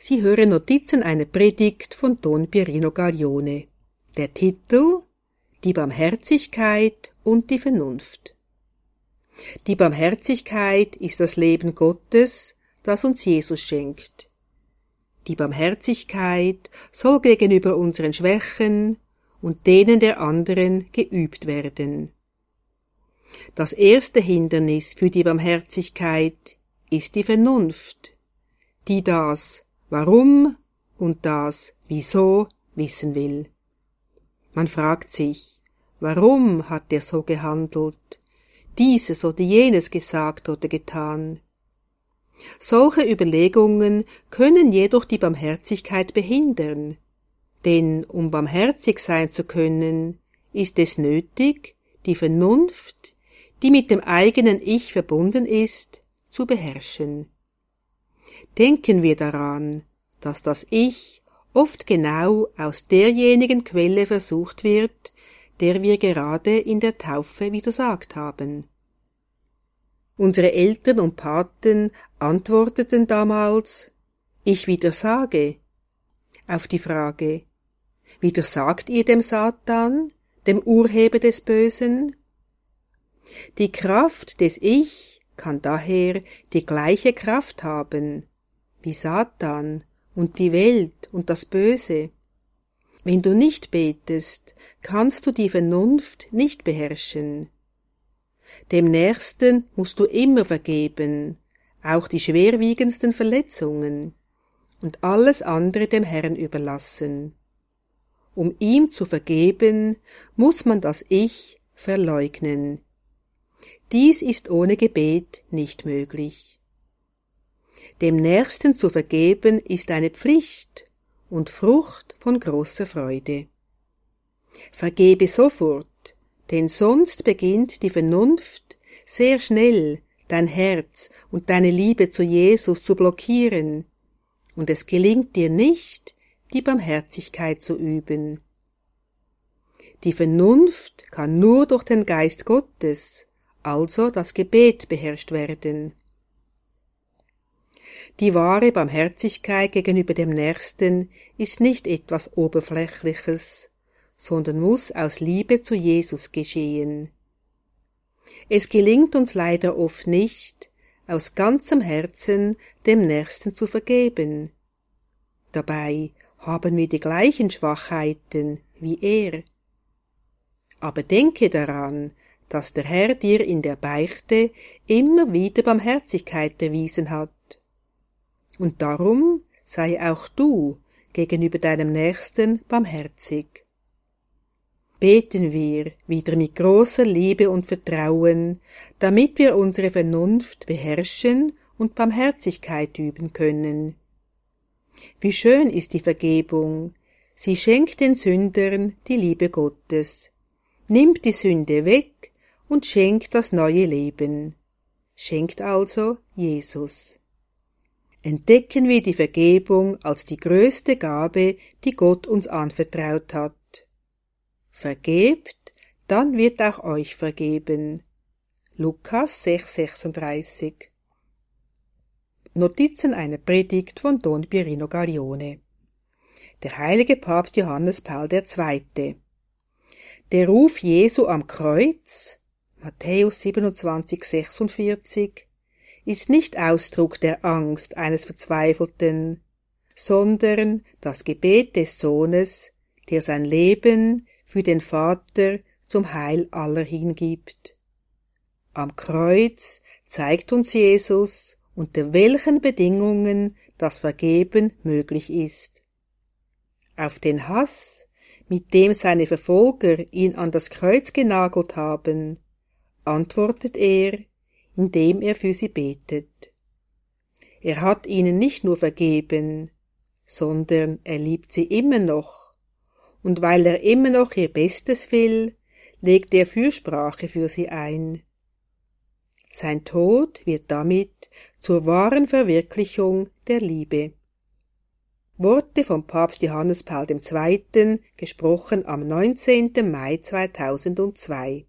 Sie hören Notizen einer Predigt von Don Pierino Gaglione. Der Titel Die Barmherzigkeit und die Vernunft. Die Barmherzigkeit ist das Leben Gottes, das uns Jesus schenkt. Die Barmherzigkeit soll gegenüber unseren Schwächen und denen der anderen geübt werden. Das erste Hindernis für die Barmherzigkeit ist die Vernunft, die das Warum und das Wieso wissen will. Man fragt sich, warum hat er so gehandelt, dieses oder jenes gesagt oder getan. Solche Überlegungen können jedoch die Barmherzigkeit behindern, denn um barmherzig sein zu können, ist es nötig, die Vernunft, die mit dem eigenen Ich verbunden ist, zu beherrschen. Denken wir daran, dass das Ich oft genau aus derjenigen Quelle versucht wird, der wir gerade in der Taufe widersagt haben. Unsere Eltern und Paten antworteten damals Ich widersage auf die Frage Widersagt ihr dem Satan, dem Urheber des Bösen? Die Kraft des Ich kann daher die gleiche Kraft haben wie Satan und die Welt und das Böse. Wenn du nicht betest, kannst du die Vernunft nicht beherrschen. Dem Nächsten musst du immer vergeben, auch die schwerwiegendsten Verletzungen, und alles andere dem Herrn überlassen. Um ihm zu vergeben, muss man das Ich verleugnen. Dies ist ohne Gebet nicht möglich. Dem Nächsten zu vergeben ist eine Pflicht und Frucht von großer Freude. Vergebe sofort, denn sonst beginnt die Vernunft sehr schnell dein Herz und deine Liebe zu Jesus zu blockieren, und es gelingt dir nicht, die Barmherzigkeit zu üben. Die Vernunft kann nur durch den Geist Gottes, also das Gebet, beherrscht werden. Die wahre Barmherzigkeit gegenüber dem Nächsten ist nicht etwas Oberflächliches, sondern muss aus Liebe zu Jesus geschehen. Es gelingt uns leider oft nicht, aus ganzem Herzen dem Nächsten zu vergeben. Dabei haben wir die gleichen Schwachheiten wie er. Aber denke daran, dass der Herr dir in der Beichte immer wieder Barmherzigkeit erwiesen hat. Und darum sei auch du gegenüber deinem Nächsten barmherzig beten wir wieder mit großer Liebe und Vertrauen, damit wir unsere Vernunft beherrschen und Barmherzigkeit üben können. Wie schön ist die Vergebung, sie schenkt den Sündern die Liebe Gottes, nimmt die Sünde weg und schenkt das neue Leben, schenkt also Jesus. Entdecken wir die Vergebung als die größte Gabe, die Gott uns anvertraut hat Vergebt, dann wird auch euch vergeben. Lukas 6,36 Notizen einer Predigt von Don Pierino Gaglione Der heilige Papst Johannes Paul II. Der Ruf Jesu am Kreuz, Matthäus 27,46, ist nicht Ausdruck der Angst eines Verzweifelten, sondern das Gebet des Sohnes, der sein Leben für den Vater zum Heil aller hingibt. Am Kreuz zeigt uns Jesus, unter welchen Bedingungen das Vergeben möglich ist. Auf den Hass, mit dem seine Verfolger ihn an das Kreuz genagelt haben, antwortet er, indem er für sie betet. Er hat ihnen nicht nur vergeben, sondern er liebt sie immer noch und weil er immer noch ihr Bestes will, legt er Fürsprache für sie ein. Sein Tod wird damit zur wahren Verwirklichung der Liebe. Worte vom Papst Johannes Paul II., gesprochen am 19. Mai 2002